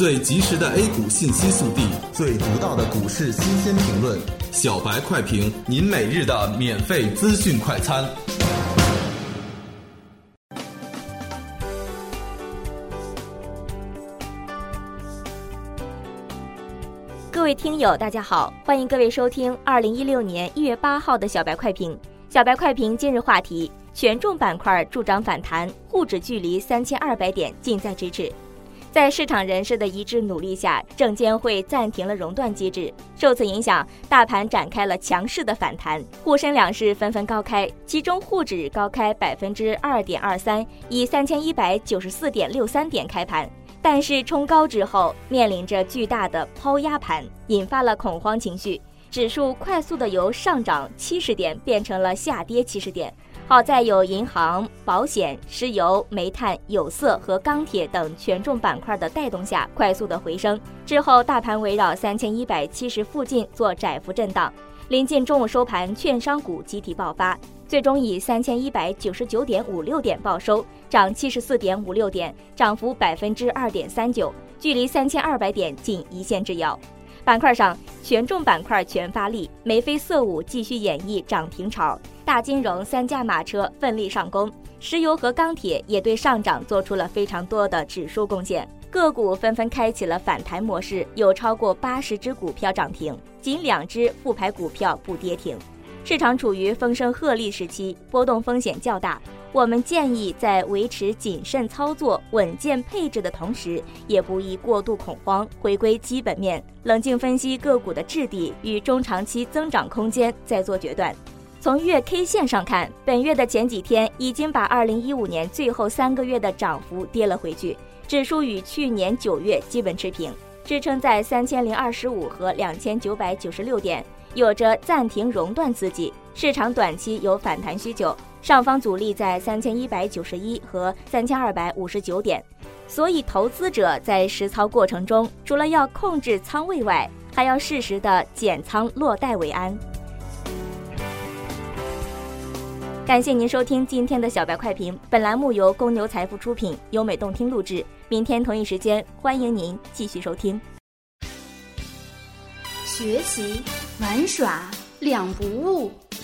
最及时的 A 股信息速递，最独到的股市新鲜评论，小白快评，您每日的免费资讯快餐。各位听友，大家好，欢迎各位收听二零一六年一月八号的小白快评。小白快评今日话题。权重板块助涨反弹，沪指距离三千二百点近在咫尺。在市场人士的一致努力下，证监会暂停了熔断机制。受此影响，大盘展开了强势的反弹，沪深两市纷纷高开，其中沪指高开百分之二点二三，以三千一百九十四点六三点开盘。但是冲高之后，面临着巨大的抛压盘，引发了恐慌情绪，指数快速的由上涨七十点变成了下跌七十点。好在有银行、保险、石油、煤炭、有色和钢铁等权重板块的带动下，快速的回升。之后，大盘围绕三千一百七十附近做窄幅震荡。临近中午收盘，券商股集体爆发，最终以三千一百九十九点五六点报收，涨七十四点五六点，涨幅百分之二点三九，距离三千二百点仅一线之遥。板块上，权重板块全发力，眉飞色舞继续演绎涨停潮。大金融三驾马车奋力上攻，石油和钢铁也对上涨做出了非常多的指数贡献，个股纷纷开启了反弹模式，有超过八十只股票涨停，仅两只复牌股票不跌停。市场处于风声鹤唳时期，波动风险较大，我们建议在维持谨慎操作、稳健配置的同时，也不宜过度恐慌，回归基本面，冷静分析个股的质地与中长期增长空间，再做决断。从月 K 线上看，本月的前几天已经把2015年最后三个月的涨幅跌了回去，指数与去年九月基本持平，支撑在三千零二十五和两千九百九十六点，有着暂停熔断刺激，市场短期有反弹需求，上方阻力在三千一百九十一和三千二百五十九点，所以投资者在实操过程中，除了要控制仓位外，还要适时的减仓落袋为安。感谢您收听今天的小白快评，本栏目由公牛财富出品，优美动听录制。明天同一时间，欢迎您继续收听。学习玩耍两不误，